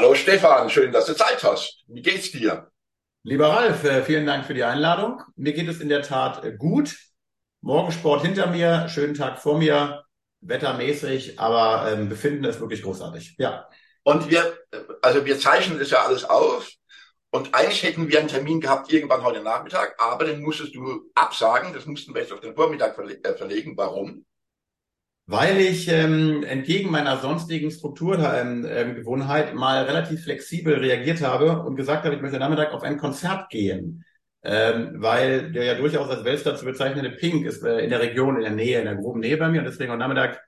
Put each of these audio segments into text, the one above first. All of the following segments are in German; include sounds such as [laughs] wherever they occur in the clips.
Hallo Stefan, schön, dass du Zeit hast. Wie geht's dir? Lieber Ralf, äh, vielen Dank für die Einladung. Mir geht es in der Tat äh, gut. Morgensport hinter mir, schönen Tag vor mir, wettermäßig, aber ähm, Befinden ist wirklich großartig. Ja. Und wir, also wir zeichnen das ja alles auf. Und eigentlich hätten wir einen Termin gehabt irgendwann heute Nachmittag, aber den musstest du absagen. Das mussten wir jetzt auf den Vormittag verle äh, verlegen. Warum? Weil ich ähm, entgegen meiner sonstigen Strukturgewohnheit ähm, mal relativ flexibel reagiert habe und gesagt habe, ich möchte Nachmittag auf ein Konzert gehen. Ähm, weil der ja durchaus als Weltstar zu bezeichnende Pink ist äh, in der Region, in der Nähe, in der groben Nähe bei mir und deswegen am Nachmittag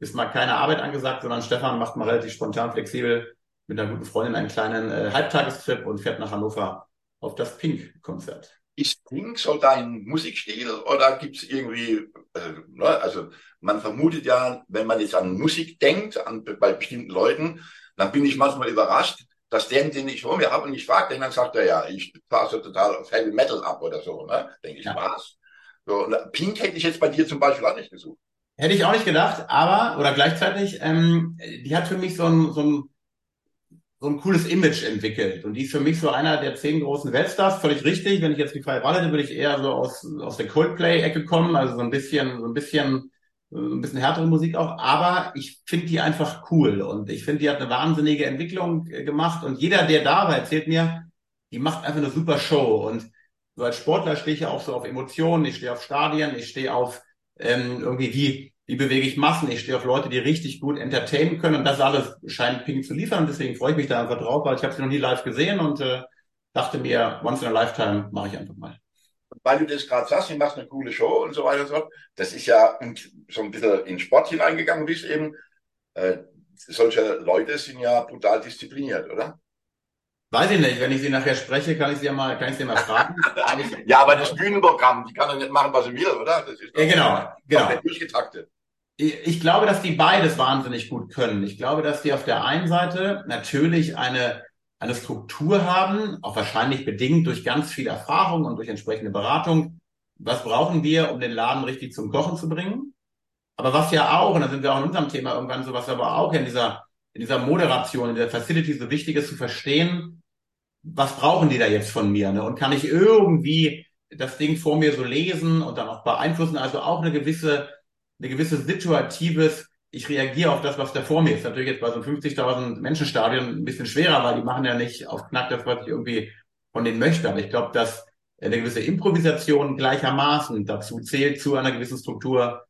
ist mal keine Arbeit angesagt, sondern Stefan macht mal relativ spontan flexibel mit einer guten Freundin einen kleinen äh, Halbtagestrip und fährt nach Hannover auf das Pink-Konzert. Ist Pink so dein Musikstil oder gibt es irgendwie, äh, ne, also man vermutet ja, wenn man jetzt an Musik denkt, an, bei bestimmten Leuten, dann bin ich manchmal überrascht, dass der, den ich vor mir habe und ich frage den, dann sagt er ja, ich fahre so total auf Heavy Metal ab oder so, ne? Denke ich, ja. was? So, und Pink hätte ich jetzt bei dir zum Beispiel auch nicht gesucht. Hätte ich auch nicht gedacht, aber, oder gleichzeitig, ähm, die hat für mich so ein, so ein, so ein cooles Image entwickelt. Und die ist für mich so einer der zehn großen Weltstars, völlig richtig. Wenn ich jetzt die freie Wahl hätte, würde ich eher so aus, aus der Coldplay-Ecke kommen, also so ein bisschen, so ein bisschen, ein bisschen härtere Musik auch. Aber ich finde die einfach cool und ich finde, die hat eine wahnsinnige Entwicklung äh, gemacht. Und jeder, der da war, erzählt mir, die macht einfach eine super Show. Und so als Sportler stehe ich ja auch so auf Emotionen, ich stehe auf Stadien, ich stehe auf ähm, irgendwie wie, wie bewege ich Massen. Ich stehe auf Leute, die richtig gut entertainen können und das alles scheint Pink zu liefern. Und deswegen freue ich mich da einfach drauf, weil ich habe sie noch nie live gesehen und äh, dachte mir, once in a lifetime mache ich einfach mal. Weil du das gerade sagst, du machst eine coole Show und so weiter und so fort. Das ist ja so ein bisschen in Sport hineingegangen bist eben. Äh, solche Leute sind ja brutal diszipliniert, oder? Weiß ich nicht, wenn ich sie nachher spreche, kann ich sie ja mal, kann ich sie mal fragen. [laughs] ja, aber das Bühnenprogramm, die kann doch nicht machen, was sie will, oder? Das ist ja, genau, genau. durchgetaktet. Ich, glaube, dass die beides wahnsinnig gut können. Ich glaube, dass die auf der einen Seite natürlich eine, eine Struktur haben, auch wahrscheinlich bedingt durch ganz viel Erfahrung und durch entsprechende Beratung. Was brauchen wir, um den Laden richtig zum Kochen zu bringen? Aber was ja auch, und da sind wir auch in unserem Thema irgendwann so, was aber auch in dieser in dieser Moderation, in der Facility so wichtig ist zu verstehen, was brauchen die da jetzt von mir? Ne? Und kann ich irgendwie das Ding vor mir so lesen und dann auch beeinflussen? Also auch eine gewisse, eine gewisse situatives, ich reagiere auf das, was da vor mir ist. Natürlich jetzt bei so einem 50.000 Menschenstadion ein bisschen schwerer, weil die machen ja nicht auf Knack das, was ich irgendwie von denen möchte. Aber ich glaube, dass eine gewisse Improvisation gleichermaßen dazu zählt, zu einer gewissen Struktur,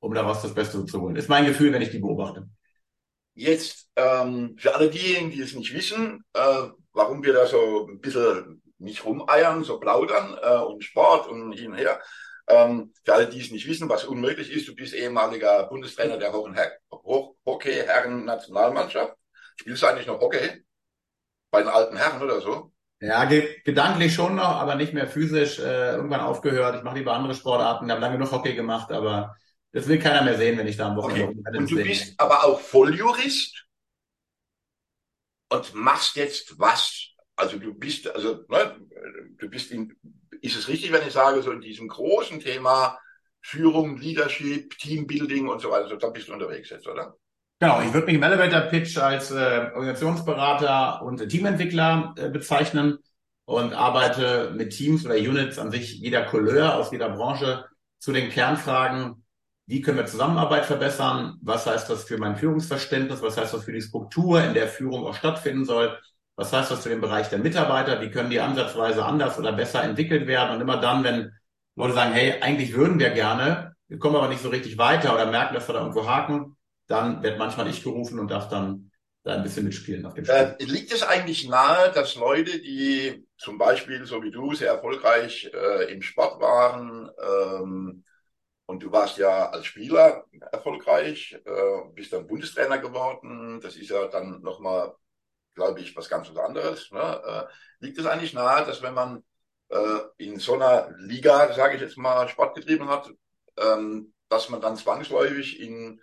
um daraus das Beste zu holen. Ist mein Gefühl, wenn ich die beobachte. Jetzt ähm, für alle diejenigen, die es nicht wissen, äh, warum wir da so ein bisschen nicht rumeiern, so plaudern äh, und Sport und hin und her. Ähm, für alle, die es nicht wissen, was unmöglich ist, du bist ehemaliger Bundestrainer der Hockey-Herren-Nationalmannschaft. Spielst du eigentlich noch Hockey? Bei den alten Herren oder so? Ja, ge gedanklich schon noch, aber nicht mehr physisch. Äh, irgendwann aufgehört. Ich mache lieber andere Sportarten. Ich habe lange genug Hockey gemacht, aber das will keiner mehr sehen, wenn ich da am Wochenende okay. Und du bist aber auch Volljurist und machst jetzt was? Also du bist, also ne, du bist in, ist es richtig, wenn ich sage, so in diesem großen Thema Führung, Leadership, Teambuilding und so weiter, so, da bist du unterwegs jetzt, oder? Genau, ich würde mich im Elevator Pitch als äh, Organisationsberater und Teamentwickler äh, bezeichnen und arbeite mit Teams oder Units an sich jeder Couleur aus jeder Branche zu den Kernfragen wie können wir Zusammenarbeit verbessern? Was heißt das für mein Führungsverständnis? Was heißt das für die Struktur, in der Führung auch stattfinden soll? Was heißt das für den Bereich der Mitarbeiter? Wie können die ansatzweise anders oder besser entwickelt werden? Und immer dann, wenn Leute sagen, hey, eigentlich würden wir gerne, wir kommen aber nicht so richtig weiter oder merken, dass wir da irgendwo haken, dann wird manchmal ich gerufen und darf dann da ein bisschen mitspielen auf dem Spiel. Äh, liegt es eigentlich nahe, dass Leute, die zum Beispiel, so wie du, sehr erfolgreich äh, im Sport waren, ähm, und du warst ja als Spieler erfolgreich, äh, bist dann Bundestrainer geworden. Das ist ja dann nochmal, glaube ich, was ganz anderes. Ne? Äh, liegt es eigentlich nahe, dass wenn man äh, in so einer Liga, sage ich jetzt mal, Sport getrieben hat, ähm, dass man dann zwangsläufig in,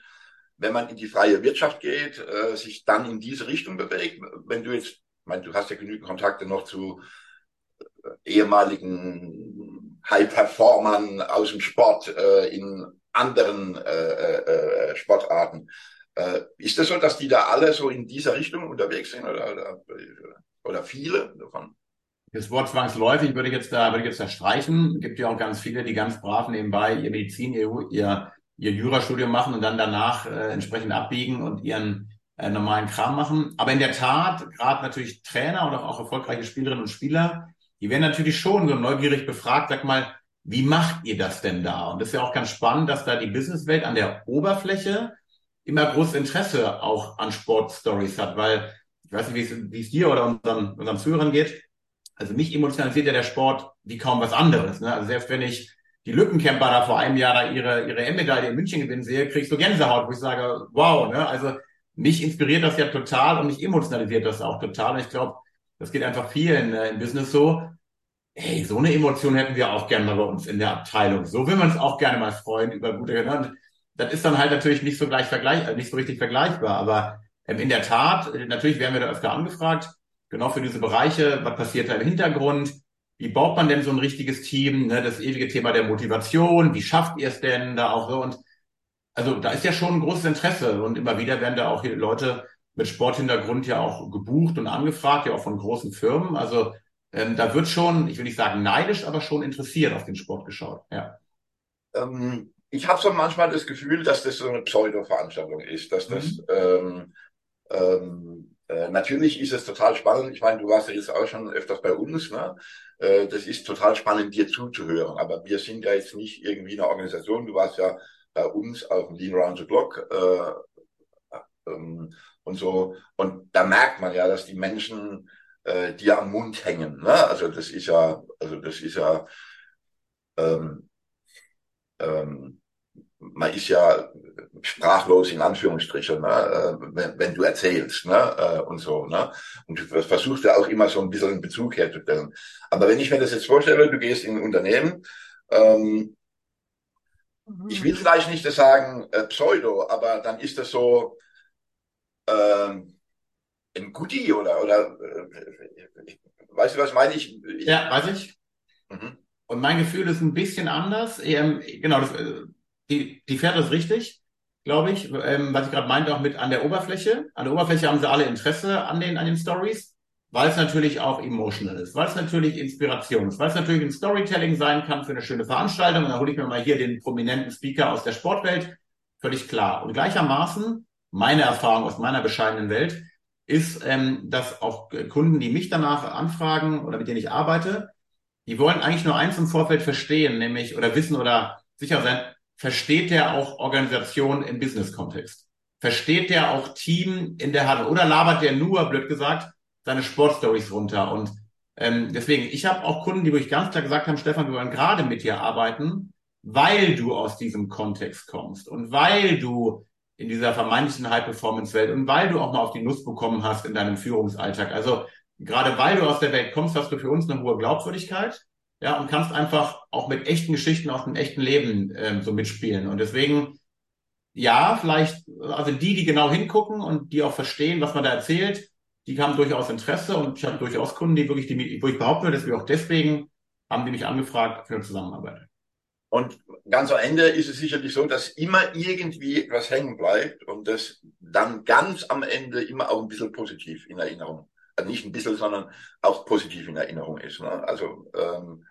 wenn man in die freie Wirtschaft geht, äh, sich dann in diese Richtung bewegt? Wenn du jetzt, ich meine, du hast ja genügend Kontakte noch zu äh, ehemaligen High-Performern aus dem Sport äh, in anderen äh, äh, äh, Sportarten. Äh, ist das so, dass die da alle so in dieser Richtung unterwegs sind oder, oder, oder viele davon? Das Wort zwangsläufig würde ich jetzt da, würde ich jetzt da streichen. Es gibt ja auch ganz viele, die ganz brav nebenbei ihr Medizin, ihr, ihr, ihr Jurastudium machen und dann danach äh, entsprechend abbiegen und ihren äh, normalen Kram machen. Aber in der Tat, gerade natürlich Trainer oder auch erfolgreiche Spielerinnen und Spieler, die werden natürlich schon so neugierig befragt, sag mal, wie macht ihr das denn da? Und das ist ja auch ganz spannend, dass da die Businesswelt an der Oberfläche immer großes Interesse auch an Sportstories hat, weil ich weiß nicht, wie es, dir oder unseren, unseren Zuhörern geht. Also mich emotionalisiert ja der Sport wie kaum was anderes. Ne? Also selbst wenn ich die Lückencamper da vor einem Jahr da ihre, ihre M-Medaille in München gewinnen sehe, kriegst du Gänsehaut, wo ich sage, wow, ne? Also mich inspiriert das ja total und mich emotionalisiert das auch total. Und ich glaube, das geht einfach vielen äh, im Business so. Hey, so eine Emotion hätten wir auch gerne mal bei uns in der Abteilung. So will man es auch gerne mal freuen über gute. Ne? Das ist dann halt natürlich nicht so gleich vergleich, äh, nicht so richtig vergleichbar. Aber ähm, in der Tat, natürlich werden wir da öfter angefragt, genau für diese Bereiche. Was passiert da im Hintergrund? Wie baut man denn so ein richtiges Team? Ne? Das ewige Thema der Motivation. Wie schafft ihr es denn da auch so? Und also da ist ja schon ein großes Interesse und immer wieder werden da auch hier Leute mit Sporthintergrund ja auch gebucht und angefragt, ja auch von großen Firmen. Also ähm, da wird schon, ich will nicht sagen neidisch, aber schon interessiert auf den Sport geschaut. Ja. Ähm, ich habe so manchmal das Gefühl, dass das so eine Pseudo-Veranstaltung ist, dass das mhm. ähm, ähm, äh, natürlich ist es total spannend. Ich meine, du warst ja jetzt auch schon öfters bei uns. Ne? Äh, das ist total spannend, dir zuzuhören. Aber wir sind ja jetzt nicht irgendwie eine Organisation. Du warst ja bei uns auf dem Lean Round the Block äh, ähm, und so. Und da merkt man ja, dass die Menschen äh, dir am Mund hängen. Ne? Also das ist ja, also das ist ja, ähm, ähm, man ist ja sprachlos in Anführungsstrichen, ne? Äh, wenn, wenn du erzählst ne? Äh, und so. Ne? Und du versuchst ja auch immer so ein bisschen einen Bezug herzustellen. Aber wenn ich mir das jetzt vorstelle, du gehst in ein Unternehmen, ähm, ich will vielleicht nicht sagen äh, Pseudo, aber dann ist das so äh, ein Goodie oder, oder äh, weißt du, was meine ich? ich ja, weiß ich. Mhm. Und mein Gefühl ist ein bisschen anders. Ähm, genau, das, äh, die, die fährt das richtig, glaube ich, ähm, was ich gerade meinte, auch mit an der Oberfläche. An der Oberfläche haben sie alle Interesse an den, an den Stories weil es natürlich auch emotional ist, weil es natürlich Inspiration ist, weil es natürlich ein Storytelling sein kann für eine schöne Veranstaltung. Und da hole ich mir mal hier den prominenten Speaker aus der Sportwelt, völlig klar. Und gleichermaßen, meine Erfahrung aus meiner bescheidenen Welt, ist, ähm, dass auch Kunden, die mich danach anfragen oder mit denen ich arbeite, die wollen eigentlich nur eins im Vorfeld verstehen, nämlich oder wissen oder sicher sein, versteht der auch Organisation im Business-Kontext? Versteht der auch Team in der Halle? Oder labert der nur, blöd gesagt, seine Sportstories runter. Und ähm, deswegen, ich habe auch Kunden, die wirklich ganz klar gesagt haben, Stefan, wir wollen gerade mit dir arbeiten, weil du aus diesem Kontext kommst und weil du in dieser vermeintlichen High-Performance-Welt und weil du auch mal auf die Nuss bekommen hast in deinem Führungsalltag. Also gerade weil du aus der Welt kommst, hast du für uns eine hohe Glaubwürdigkeit. Ja, und kannst einfach auch mit echten Geschichten aus dem echten Leben ähm, so mitspielen. Und deswegen, ja, vielleicht, also die, die genau hingucken und die auch verstehen, was man da erzählt, die haben durchaus Interesse und ich habe durchaus Kunden, die wirklich, die, wo ich behaupte, dass wir auch deswegen haben die mich angefragt für eine Zusammenarbeit. Und ganz am Ende ist es sicherlich so, dass immer irgendwie etwas hängen bleibt und das dann ganz am Ende immer auch ein bisschen positiv in Erinnerung, also nicht ein bisschen, sondern auch positiv in Erinnerung ist. Ne? Also ähm,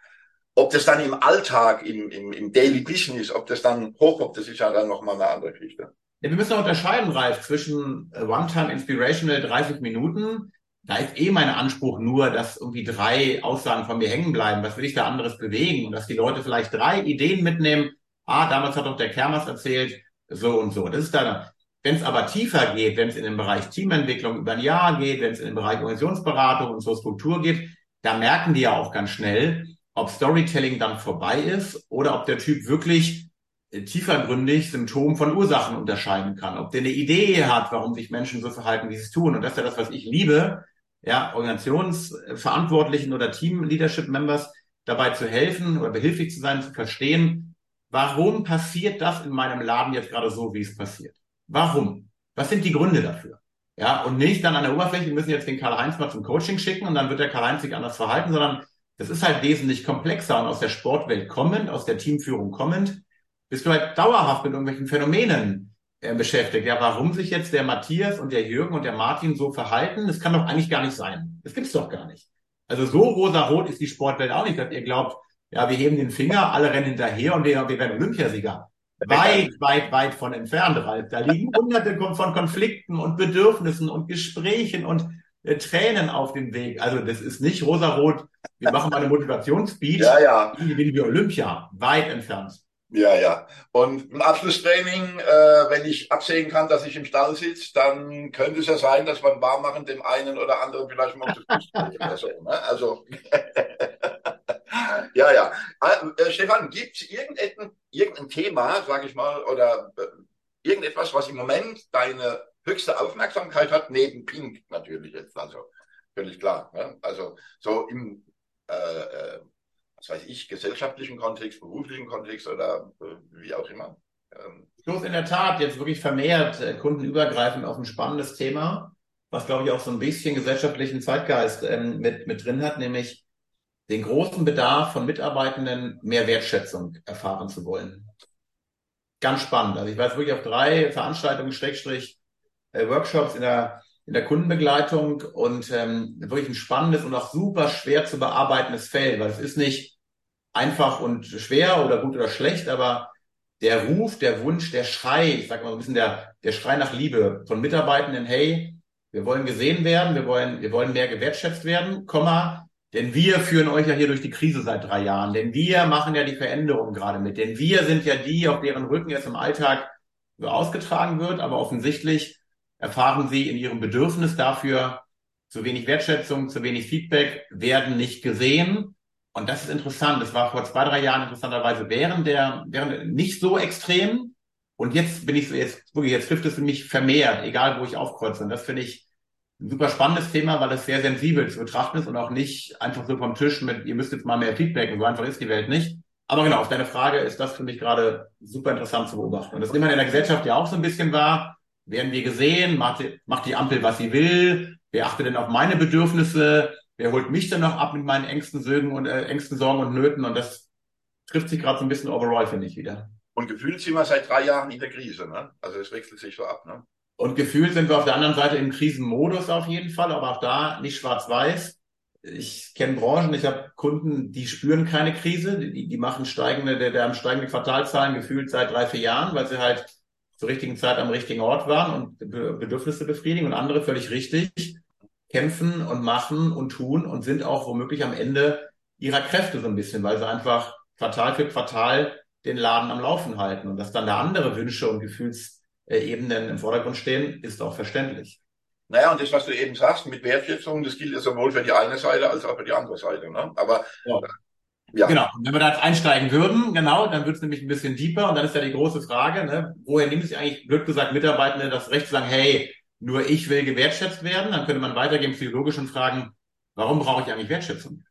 ob das dann im Alltag, im, im, im Daily Business, ob das dann hochkommt, das ist ja dann nochmal eine andere Geschichte. Ja, wir müssen unterscheiden, Ralf, zwischen äh, One-Time Inspirational 30 Minuten. Da ist eh mein Anspruch nur, dass irgendwie drei Aussagen von mir hängen bleiben. Was will ich da anderes bewegen? Und dass die Leute vielleicht drei Ideen mitnehmen. Ah, damals hat doch der Kermas erzählt, so und so. Das ist dann, wenn es aber tiefer geht, wenn es in den Bereich Teamentwicklung über ein Jahr geht, wenn es in den Bereich Organisationsberatung und so Struktur geht, da merken die ja auch ganz schnell, ob Storytelling dann vorbei ist oder ob der Typ wirklich tiefergründig Symptom von Ursachen unterscheiden kann. Ob der eine Idee hat, warum sich Menschen so verhalten, wie sie es tun. Und das ist ja das, was ich liebe, ja, Organisationsverantwortlichen oder Team-Leadership-Members dabei zu helfen oder behilflich zu sein, zu verstehen, warum passiert das in meinem Laden jetzt gerade so, wie es passiert? Warum? Was sind die Gründe dafür? Ja, und nicht dann an der Oberfläche, wir müssen jetzt den Karl-Heinz mal zum Coaching schicken und dann wird der Karl-Heinz sich anders verhalten, sondern das ist halt wesentlich komplexer und aus der Sportwelt kommend, aus der Teamführung kommend, bist du halt dauerhaft mit irgendwelchen Phänomenen äh, beschäftigt. Ja, warum sich jetzt der Matthias und der Jürgen und der Martin so verhalten, das kann doch eigentlich gar nicht sein. Das gibt's doch gar nicht. Also so rosa-rot ist die Sportwelt auch nicht, dass ihr glaubt, ja, wir heben den Finger, alle rennen hinterher und wir, wir werden Olympiasieger. Weit, weit, weit von entfernt, Ralf. Da liegen hunderte von Konflikten und Bedürfnissen und Gesprächen und Tränen auf dem Weg. Also das ist nicht rosarot. Wir machen mal eine Motivationsspeech. Ja, ja. Wie gewinnen wir Olympia? Weit entfernt. Ja, ja. Und im Abschlusstraining, äh, wenn ich absehen kann, dass ich im Stall sitze, dann könnte es ja sein, dass beim Warmmachen dem einen oder anderen vielleicht mal oder so. Ne? Also [laughs] ja, ja. Äh, Stefan, gibt es irgendein, irgendein Thema, sage ich mal, oder äh, irgendetwas, was im Moment deine höchste Aufmerksamkeit hat, neben Pink natürlich jetzt, also völlig klar. Ne? Also so im äh, äh, was weiß ich, gesellschaftlichen Kontext, beruflichen Kontext oder äh, wie auch immer. Ähm. Bloß in der Tat jetzt wirklich vermehrt äh, kundenübergreifend auf ein spannendes Thema, was glaube ich auch so ein bisschen gesellschaftlichen Zeitgeist ähm, mit, mit drin hat, nämlich den großen Bedarf von Mitarbeitenden mehr Wertschätzung erfahren zu wollen. Ganz spannend. Also ich war jetzt wirklich auf drei Veranstaltungen, Schrägstrich, Workshops in der in der Kundenbegleitung und ähm, wirklich ein spannendes und auch super schwer zu bearbeitendes Feld, weil es ist nicht einfach und schwer oder gut oder schlecht, aber der Ruf, der Wunsch, der Schrei, ich sag mal so ein bisschen der, der Schrei nach Liebe von Mitarbeitenden, hey, wir wollen gesehen werden, wir wollen, wir wollen mehr gewertschätzt werden, Komma, denn wir führen euch ja hier durch die Krise seit drei Jahren, denn wir machen ja die Veränderung gerade mit, denn wir sind ja die, auf deren Rücken jetzt im Alltag ausgetragen wird, aber offensichtlich erfahren sie in ihrem Bedürfnis dafür zu wenig Wertschätzung, zu wenig Feedback, werden nicht gesehen. Und das ist interessant. Das war vor zwei, drei Jahren interessanterweise während der, während nicht so extrem. Und jetzt bin ich so, jetzt, wirklich, jetzt trifft es mich vermehrt, egal wo ich aufkreuze. Und das finde ich ein super spannendes Thema, weil es sehr sensibel zu betrachten ist und auch nicht einfach so vom Tisch mit, ihr müsst jetzt mal mehr Feedback und so einfach ist die Welt nicht. Aber genau, auf deine Frage ist das für mich gerade super interessant zu beobachten. Und das nimmt man in der Gesellschaft ja auch so ein bisschen wahr werden wir gesehen, macht, die Ampel, was sie will, wer achtet denn auf meine Bedürfnisse, wer holt mich denn noch ab mit meinen engsten Sögen und äh, engsten Sorgen und Nöten und das trifft sich gerade so ein bisschen overall, finde ich wieder. Und gefühlt sind wir seit drei Jahren in der Krise, ne? Also es wechselt sich so ab, ne? Und gefühlt sind wir auf der anderen Seite im Krisenmodus auf jeden Fall, aber auch da nicht schwarz-weiß. Ich kenne Branchen, ich habe Kunden, die spüren keine Krise, die, die machen steigende, der, der haben steigende Quartalzahlen gefühlt seit drei, vier Jahren, weil sie halt zur richtigen Zeit am richtigen Ort waren und Bedürfnisse befriedigen und andere völlig richtig kämpfen und machen und tun und sind auch womöglich am Ende ihrer Kräfte so ein bisschen, weil sie einfach Quartal für Quartal den Laden am Laufen halten und dass dann da andere Wünsche und Gefühlsebenen im Vordergrund stehen, ist auch verständlich. Naja, und das, was du eben sagst, mit Wertschätzung, das gilt ja sowohl für die eine Seite als auch für die andere Seite. Ne? Aber ja. Ja. Genau. Und wenn wir da jetzt einsteigen würden, genau, dann wird es nämlich ein bisschen deeper und dann ist ja die große Frage, ne, woher nimmt sich eigentlich, blöd gesagt, Mitarbeitende das Recht zu sagen, hey, nur ich will gewertschätzt werden? Dann könnte man weitergehen psychologisch und fragen, warum brauche ich eigentlich Wertschätzung?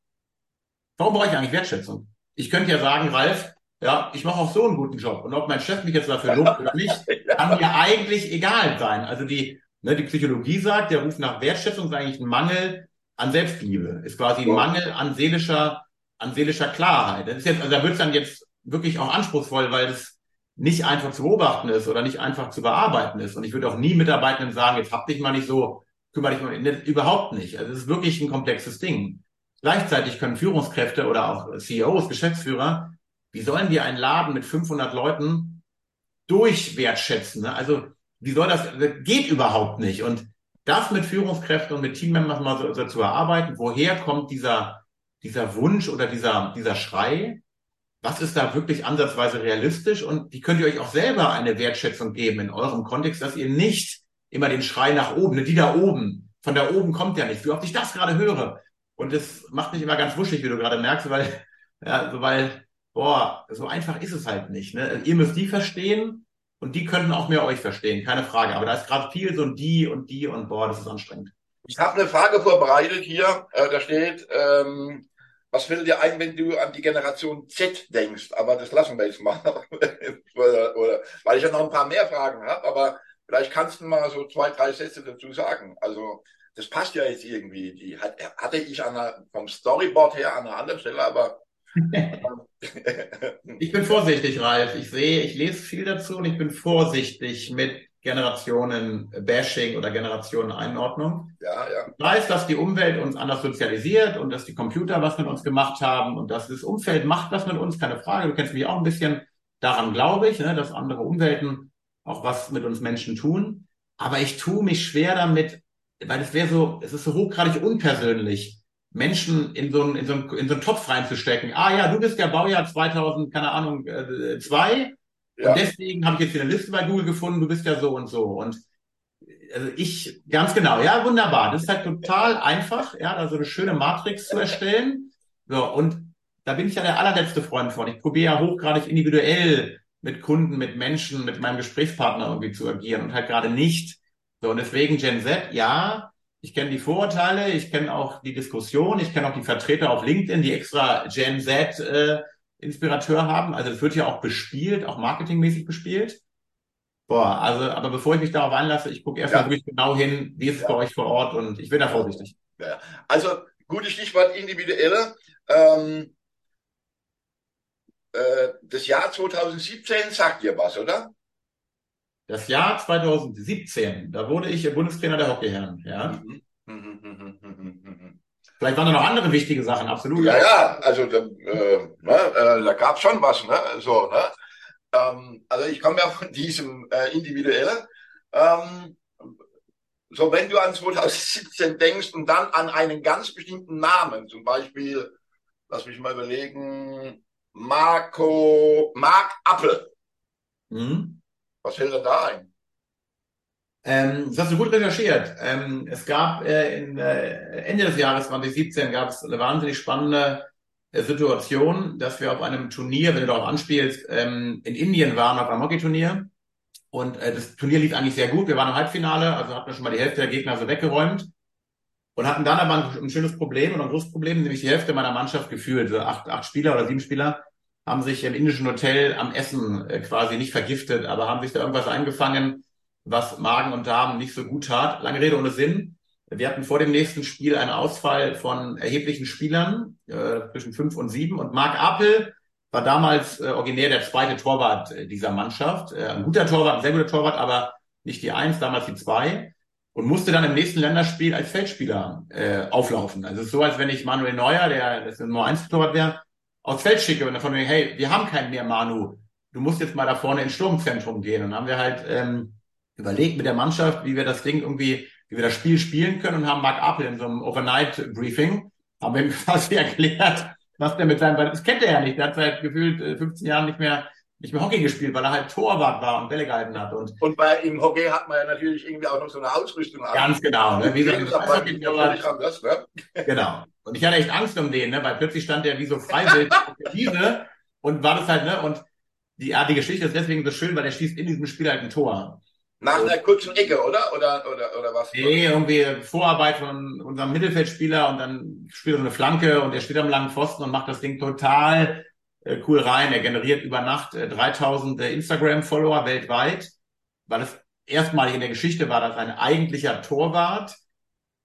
Warum brauche ich eigentlich Wertschätzung? Ich könnte ja sagen, Ralf, ja, ich mache auch so einen guten Job. Und ob mein Chef mich jetzt dafür lobt [laughs] oder nicht, kann mir eigentlich egal sein. Also die, ne, die Psychologie sagt, der Ruf nach Wertschätzung ist eigentlich ein Mangel an Selbstliebe, ist quasi ein Mangel an seelischer an seelischer Klarheit. Das ist jetzt, also da wird es dann jetzt wirklich auch anspruchsvoll, weil es nicht einfach zu beobachten ist oder nicht einfach zu bearbeiten ist. Und ich würde auch nie Mitarbeitenden sagen, jetzt hab dich mal nicht so, kümmere dich mal, ne, überhaupt nicht. Also es ist wirklich ein komplexes Ding. Gleichzeitig können Führungskräfte oder auch CEOs, Geschäftsführer, wie sollen wir einen Laden mit 500 Leuten durchwertschätzen? Ne? Also wie soll das, das geht überhaupt nicht. Und das mit Führungskräften und mit Teammembers mal so, so zu erarbeiten, woher kommt dieser dieser Wunsch oder dieser, dieser Schrei? Was ist da wirklich ansatzweise realistisch? Und wie könnt ihr euch auch selber eine Wertschätzung geben in eurem Kontext, dass ihr nicht immer den Schrei nach oben, ne, die da oben, von da oben kommt ja nicht, wie oft ich das gerade höre. Und das macht mich immer ganz wuschig, wie du gerade merkst, weil, [laughs] ja, so weil, boah, so einfach ist es halt nicht. Ne? Ihr müsst die verstehen und die könnten auch mehr euch verstehen, keine Frage. Aber da ist gerade viel so ein die und die und boah, das ist anstrengend. Ich habe eine Frage vorbereitet hier. Äh, da steht, ähm, was fällt dir ein, wenn du an die Generation Z denkst? Aber das lassen wir jetzt mal. [laughs] oder, oder, weil ich ja noch ein paar mehr Fragen habe, aber vielleicht kannst du mal so zwei, drei Sätze dazu sagen. Also das passt ja jetzt irgendwie. Die hat, hatte ich an einer, vom Storyboard her an einer anderen Stelle, aber [laughs] ich bin vorsichtig, Ralf. Ich sehe, ich lese viel dazu und ich bin vorsichtig mit Generationen-Bashing oder Generationen-Einordnung. Ja, ja. Ich weiß, dass die Umwelt uns anders sozialisiert und dass die Computer was mit uns gemacht haben und dass das Umfeld macht was mit uns, keine Frage. Du kennst mich auch ein bisschen. Daran glaube ich, ne, dass andere Umwelten auch was mit uns Menschen tun. Aber ich tue mich schwer damit, weil es wäre so, es ist so hochgradig unpersönlich, Menschen in so einen, in so einen, in so einen Topf reinzustecken. Ah ja, du bist der Baujahr 2000, keine Ahnung, äh, zwei ja. Und deswegen habe ich jetzt wieder eine Liste bei Google gefunden, du bist ja so und so. Und also ich, ganz genau, ja, wunderbar. Das ist halt total einfach, ja, da so eine schöne Matrix zu erstellen. So, und da bin ich ja der allerletzte Freund von. Ich probiere ja hochgradig individuell mit Kunden, mit Menschen, mit meinem Gesprächspartner irgendwie zu agieren und halt gerade nicht. So, und deswegen Gen Z, ja, ich kenne die Vorurteile, ich kenne auch die Diskussion, ich kenne auch die Vertreter auf LinkedIn, die extra Gen Z äh, Inspirateur haben. Also es wird ja auch bespielt, auch marketingmäßig bespielt. Boah, also, aber bevor ich mich darauf einlasse, ich gucke erstmal ja. wirklich genau hin, wie ist es ja. bei euch vor Ort und ich bin da vorsichtig. Ja. Also, gutes Stichwort individuelle. Ähm, äh, das Jahr 2017 sagt dir was, oder? Das Jahr 2017, da wurde ich Bundestrainer der Hockeyherren, ja. Mhm. Mhm, mhm, mhm, mhm Vielleicht waren da noch andere wichtige Sachen, absolut. Ja, ja, also da, äh, ne, äh, da gab es schon was, ne? So, ne? Ähm, also ich komme ja von diesem äh, individuellen. Ähm, so, wenn du an 2017 denkst und dann an einen ganz bestimmten Namen, zum Beispiel, lass mich mal überlegen, Marco, Mark Appel. Mhm. Was fällt dir da ein? Ähm, das hast du gut recherchiert. Ähm, es gab äh, in, äh, Ende des Jahres 2017 gab es eine wahnsinnig spannende äh, Situation, dass wir auf einem Turnier, wenn du darauf anspielst, ähm, in Indien waren auf einem Hockeyturnier. Und äh, das Turnier lief eigentlich sehr gut. Wir waren im Halbfinale, also hatten wir schon mal die Hälfte der Gegner so weggeräumt. Und hatten dann aber ein, ein schönes Problem und ein großes Problem, nämlich die Hälfte meiner Mannschaft gefühlt, so acht, acht Spieler oder sieben Spieler, haben sich im indischen Hotel am Essen äh, quasi nicht vergiftet, aber haben sich da irgendwas eingefangen, was Magen und Darm nicht so gut tat. Lange Rede ohne Sinn. Wir hatten vor dem nächsten Spiel einen Ausfall von erheblichen Spielern äh, zwischen fünf und sieben. Und Marc Appel war damals äh, originär der zweite Torwart äh, dieser Mannschaft. Äh, ein guter Torwart, ein sehr guter Torwart, aber nicht die Eins, damals die Zwei. Und musste dann im nächsten Länderspiel als Feldspieler äh, auflaufen. Also es ist so, als wenn ich Manuel Neuer, der das Nummer eins Torwart wäre, aufs Feld schicke und davon hey, wir haben keinen mehr Manu. Du musst jetzt mal da vorne ins Sturmzentrum gehen. Und dann haben wir halt ähm, überlegt mit der Mannschaft, wie wir das Ding irgendwie, wie wir das Spiel spielen können und haben Mark Apel in so einem Overnight-Briefing, haben ihm [laughs] quasi erklärt, was der mit seinem, das kennt er ja nicht, der hat seit gefühlt 15 äh, Jahren nicht mehr nicht mehr Hockey gespielt, weil er halt Torwart war und Bälle gehalten hat. Und, und bei im Hockey hat man ja natürlich irgendwie auch noch so eine Ausrüstung. Ganz genau. Ne? Wie so anders, ne? Genau. Und ich hatte echt Angst um den, ne? weil plötzlich stand der wie so freiwillig auf der Wiese und war das halt, ne? Und die, ja, die Geschichte ist deswegen so schön, weil er schießt in diesem Spiel halt ein Tor. Nach einer kurzen Ecke, oder? Oder, oder, oder was? Nee, irgendwie Vorarbeit von unserem Mittelfeldspieler und dann spielt er eine Flanke und er steht am langen Pfosten und macht das Ding total äh, cool rein. Er generiert über Nacht äh, 3000 äh, Instagram-Follower weltweit, weil es erstmalig in der Geschichte war, dass ein eigentlicher Torwart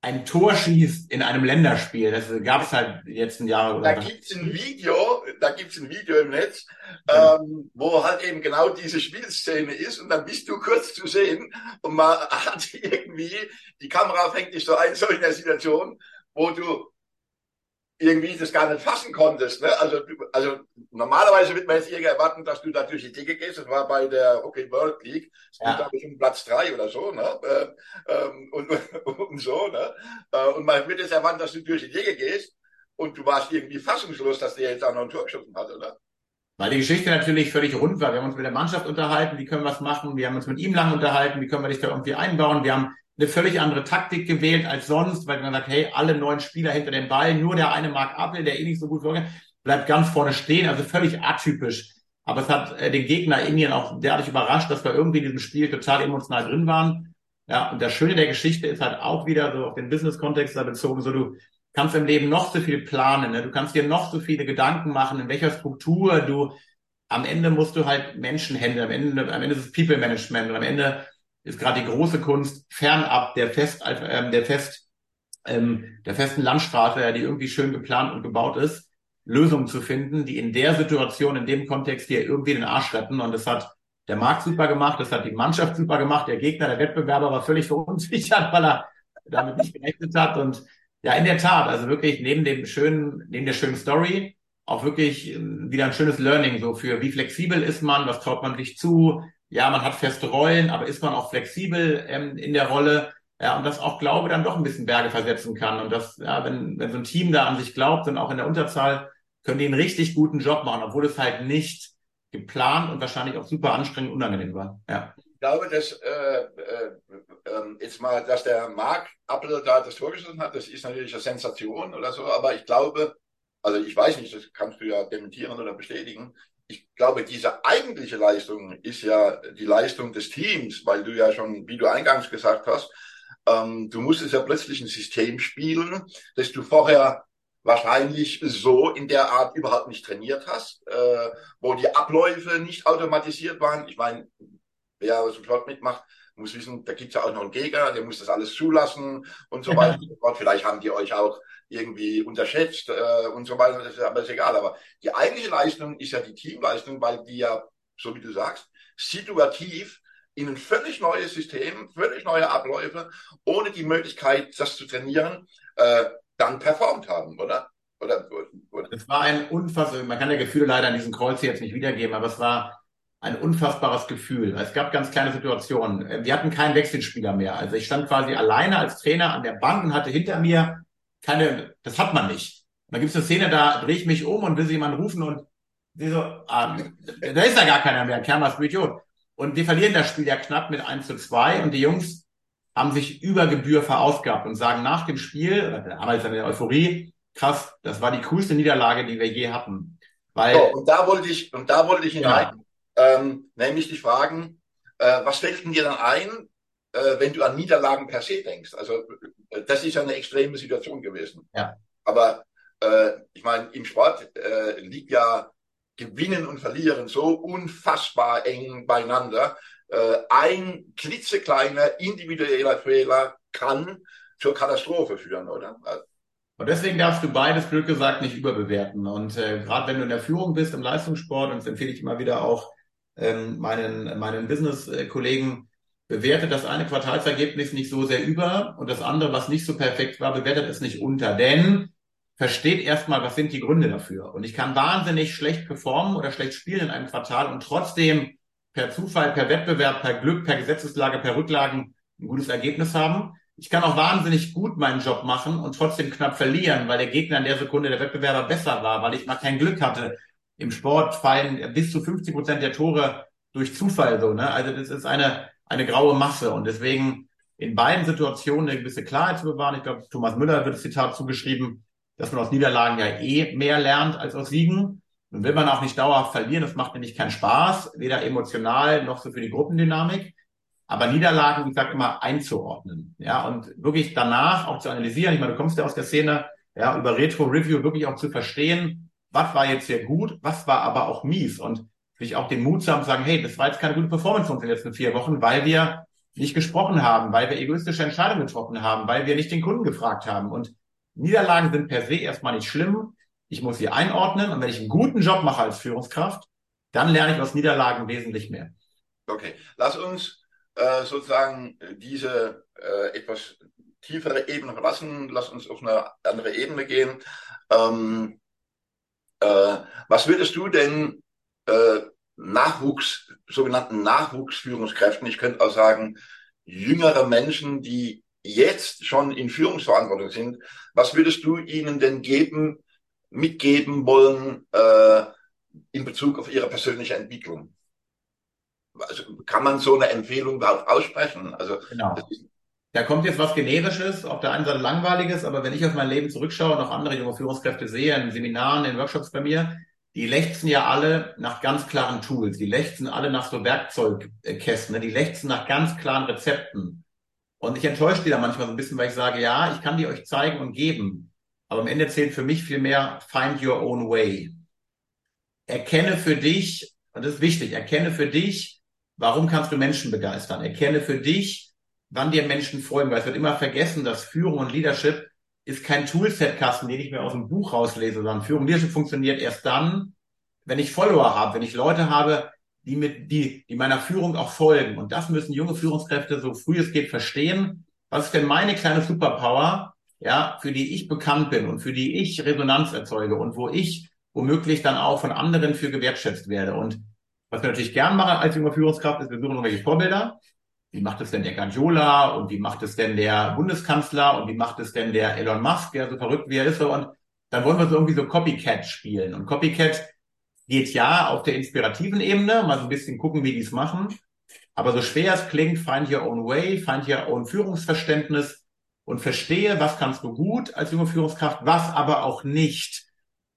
ein Tor schießt in einem Länderspiel. Das gab es halt die letzten Jahre. Da gibt's ein Video, da gibt's ein Video im Netz, ähm, wo halt eben genau diese Spielszene ist und dann bist du kurz zu sehen und man hat [laughs] irgendwie, die Kamera fängt dich so ein, [laughs] so in der Situation, wo du irgendwie das gar nicht fassen konntest. Ne? Also, also normalerweise wird man jetzt irgendwie erwarten, dass du da durch die Decke gehst. Das war bei der Hockey World League. Ja. glaube ich, um Platz drei oder so. Ne? Ähm, ähm und, [laughs] und so. Ne? Äh, und man wird jetzt erwarten, dass du durch die Decke gehst. Und du warst irgendwie fassungslos, dass der jetzt auch noch ein Tor geschossen hat, oder? Weil die Geschichte natürlich völlig rund war. Wir haben uns mit der Mannschaft unterhalten, wie können wir was machen. Wir haben uns mit ihm lang unterhalten, wie können wir dich da irgendwie einbauen. Wir haben eine völlig andere Taktik gewählt als sonst, weil man sagt, hey, alle neun Spieler hinter dem Ball, nur der eine Mark Appel, der eh nicht so gut vorgeht, bleibt ganz vorne stehen, also völlig atypisch. Aber es hat äh, den Gegner Indien auch derartig überrascht, dass wir irgendwie in diesem Spiel total emotional drin waren. Ja, und das Schöne der Geschichte ist halt auch wieder so auf den Business-Kontext da bezogen, so du kannst im Leben noch so viel planen, ne? du kannst dir noch so viele Gedanken machen, in welcher Struktur du, am Ende musst du halt Menschen handeln, am Ende, am Ende ist es People Management und am Ende ist gerade die große Kunst fernab der fest, ähm, der fest, ähm, der festen Landstraße, die irgendwie schön geplant und gebaut ist. Lösungen zu finden, die in der Situation, in dem Kontext dir irgendwie den Arsch retten. Und das hat der Markt super gemacht, das hat die Mannschaft super gemacht, der Gegner, der Wettbewerber war völlig verunsichert, [laughs] weil er damit nicht gerechnet hat. Und ja, in der Tat, also wirklich neben dem schönen, neben der schönen Story, auch wirklich ähm, wieder ein schönes Learning, so für wie flexibel ist man, was traut man sich zu. Ja, man hat feste Rollen, aber ist man auch flexibel ähm, in der Rolle? Ja, und das auch Glaube dann doch ein bisschen Berge versetzen kann. Und das, ja, wenn, wenn so ein Team da an sich glaubt und auch in der Unterzahl, können die einen richtig guten Job machen, obwohl es halt nicht geplant und wahrscheinlich auch super anstrengend und unangenehm war. Ja. Ich glaube, dass äh, äh, äh, jetzt mal, dass der Marc Appel da das Tor geschossen hat, das ist natürlich eine Sensation oder so, aber ich glaube, also ich weiß nicht, das kannst du ja dementieren oder bestätigen. Ich glaube, diese eigentliche Leistung ist ja die Leistung des Teams, weil du ja schon, wie du eingangs gesagt hast, ähm, du musstest ja plötzlich ein System spielen, das du vorher wahrscheinlich so in der Art überhaupt nicht trainiert hast, äh, wo die Abläufe nicht automatisiert waren. Ich meine, wer so Sport mitmacht, muss wissen, da gibt's ja auch noch einen Gegner, der muss das alles zulassen und so weiter und so fort. Vielleicht haben die euch auch irgendwie unterschätzt äh, und so weiter, das ist aber ist egal. Aber die eigentliche Leistung ist ja die Teamleistung, weil die ja, so wie du sagst, situativ in ein völlig neues System, völlig neue Abläufe, ohne die Möglichkeit, das zu trainieren, äh, dann performt haben, oder? Oder, oder? Es war ein unfassbar, man kann ja Gefühle leider in diesem Kreuz jetzt nicht wiedergeben, aber es war ein unfassbares Gefühl. Es gab ganz kleine Situationen. Wir hatten keinen Wechselspieler mehr. Also ich stand quasi alleine als Trainer an der Bank und hatte hinter mir keine, das hat man nicht. Und da gibt es eine Szene, da drehe ich mich um und will sie jemanden rufen und sie so, ah, da ist ja gar keiner mehr, Kermas Idiot. Und wir verlieren das Spiel ja knapp mit 1 zu 2 und die Jungs haben sich über Gebühr verausgabt und sagen nach dem Spiel, damals in der Euphorie, krass, das war die coolste Niederlage, die wir je hatten. Weil, so, und da wollte ich, und da wollte ich hinein, ja. Ähm, nämlich die fragen, äh, was fällt denn dir dann ein, äh, wenn du an Niederlagen per se denkst? Also, äh, das ist ja eine extreme Situation gewesen. Ja. Aber äh, ich meine, im Sport äh, liegt ja Gewinnen und Verlieren so unfassbar eng beieinander, äh, ein klitzekleiner individueller Fehler kann zur Katastrophe führen, oder? Und deswegen darfst du beides, blöd gesagt, nicht überbewerten. Und äh, gerade wenn du in der Führung bist im Leistungssport, und das empfehle ich immer wieder auch ähm, meinen, meinen Business-Kollegen, bewertet das eine Quartalsergebnis nicht so sehr über und das andere, was nicht so perfekt war, bewertet es nicht unter. Denn versteht erstmal, was sind die Gründe dafür. Und ich kann wahnsinnig schlecht performen oder schlecht spielen in einem Quartal und trotzdem per Zufall, per Wettbewerb, per Glück, per Gesetzeslage, per Rücklagen ein gutes Ergebnis haben. Ich kann auch wahnsinnig gut meinen Job machen und trotzdem knapp verlieren, weil der Gegner in der Sekunde der Wettbewerber besser war, weil ich mal kein Glück hatte. Im Sport fallen bis zu 50 Prozent der Tore durch Zufall so, ne? Also das ist eine, eine graue Masse und deswegen in beiden Situationen eine gewisse Klarheit zu bewahren. Ich glaube, Thomas Müller wird das Zitat zugeschrieben, dass man aus Niederlagen ja eh mehr lernt als aus Siegen. Nun will man auch nicht dauerhaft verlieren, das macht nämlich keinen Spaß, weder emotional noch so für die Gruppendynamik. Aber Niederlagen, wie gesagt, immer einzuordnen. Ja, und wirklich danach auch zu analysieren. Ich meine, du kommst ja aus der Szene, ja, über Retro-Review wirklich auch zu verstehen, was war jetzt sehr gut, was war aber auch mies. Und sich auch den Mut zu haben, sagen, hey, das war jetzt keine gute Performance von uns in den letzten vier Wochen, weil wir nicht gesprochen haben, weil wir egoistische Entscheidungen getroffen haben, weil wir nicht den Kunden gefragt haben. Und Niederlagen sind per se erstmal nicht schlimm. Ich muss sie einordnen und wenn ich einen guten Job mache als Führungskraft, dann lerne ich aus Niederlagen wesentlich mehr. Okay, lass uns äh, sozusagen diese äh, etwas tiefere Ebene verlassen, lass uns auf eine andere Ebene gehen. Ähm, äh, was würdest du denn äh, Nachwuchs, sogenannten Nachwuchsführungskräften, ich könnte auch sagen, jüngere Menschen, die jetzt schon in Führungsverantwortung sind, was würdest du ihnen denn geben, mitgeben wollen äh, in Bezug auf ihre persönliche Entwicklung? Also kann man so eine Empfehlung überhaupt aussprechen? Also genau. Da kommt jetzt was Generisches, auf der einen Seite Langweiliges, aber wenn ich auf mein Leben zurückschaue und auch andere junge Führungskräfte sehe, in Seminaren, in Workshops bei mir, die lechzen ja alle nach ganz klaren Tools, die lechzen alle nach so Werkzeugkästen, die lechzen nach ganz klaren Rezepten. Und ich enttäusche die da manchmal so ein bisschen, weil ich sage, ja, ich kann die euch zeigen und geben. Aber am Ende zählt für mich viel mehr find your own way. Erkenne für dich, und das ist wichtig, erkenne für dich, warum kannst du Menschen begeistern? Erkenne für dich, wann dir Menschen folgen, weil es wird immer vergessen, dass Führung und Leadership ist kein Toolset-Kasten, den ich mir aus dem Buch rauslese, sondern Führung Leadership funktioniert erst dann, wenn ich Follower habe, wenn ich Leute habe, die mit, die, die meiner Führung auch folgen. Und das müssen junge Führungskräfte so früh es geht verstehen. Was ist denn meine kleine Superpower, ja, für die ich bekannt bin und für die ich Resonanz erzeuge und wo ich womöglich dann auch von anderen für gewertschätzt werde. Und was wir natürlich gern machen als junge Führungskraft, ist, wir suchen irgendwelche Vorbilder. Wie macht es denn der Gandiola und wie macht es denn der Bundeskanzler und wie macht es denn der Elon Musk, der so verrückt wie er ist. Und dann wollen wir so irgendwie so Copycat spielen. Und Copycat geht ja auf der inspirativen Ebene, mal so ein bisschen gucken, wie die es machen. Aber so schwer es klingt, find your own way, find your own Führungsverständnis und verstehe, was kannst du gut als junge Führungskraft, was aber auch nicht.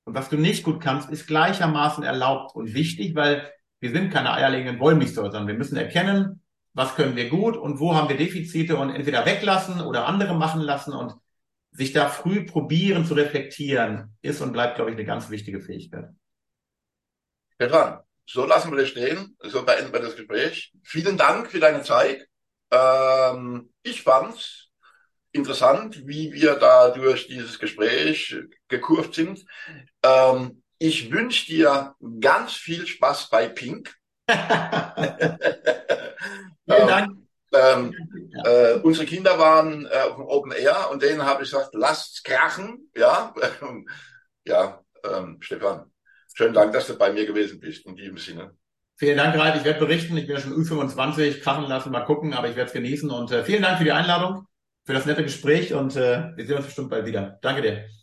Und was du nicht gut kannst, ist gleichermaßen erlaubt und wichtig, weil wir sind keine eierlegenden Wollmilchsäure, sondern wir müssen erkennen, was können wir gut und wo haben wir Defizite und entweder weglassen oder andere machen lassen und sich da früh probieren zu reflektieren, ist und bleibt, glaube ich, eine ganz wichtige Fähigkeit. Stefan, so lassen wir das stehen. So beenden wir das Gespräch. Vielen Dank für deine Zeit. Ähm, ich fand's interessant, wie wir da durch dieses Gespräch gekurft sind. Ähm, ich wünsche dir ganz viel Spaß bei Pink. [laughs] Vielen Dank. Ähm, äh, unsere Kinder waren äh, auf dem Open Air und denen habe ich gesagt, lasst krachen. Ja, [laughs] ja, ähm, Stefan, schönen Dank, dass du bei mir gewesen bist in diesem Sinne. Vielen Dank, Ralf. Ich werde berichten. Ich werde schon U25 krachen lassen, mal gucken, aber ich werde es genießen. Und äh, vielen Dank für die Einladung, für das nette Gespräch und äh, wir sehen uns bestimmt bald wieder. Danke dir.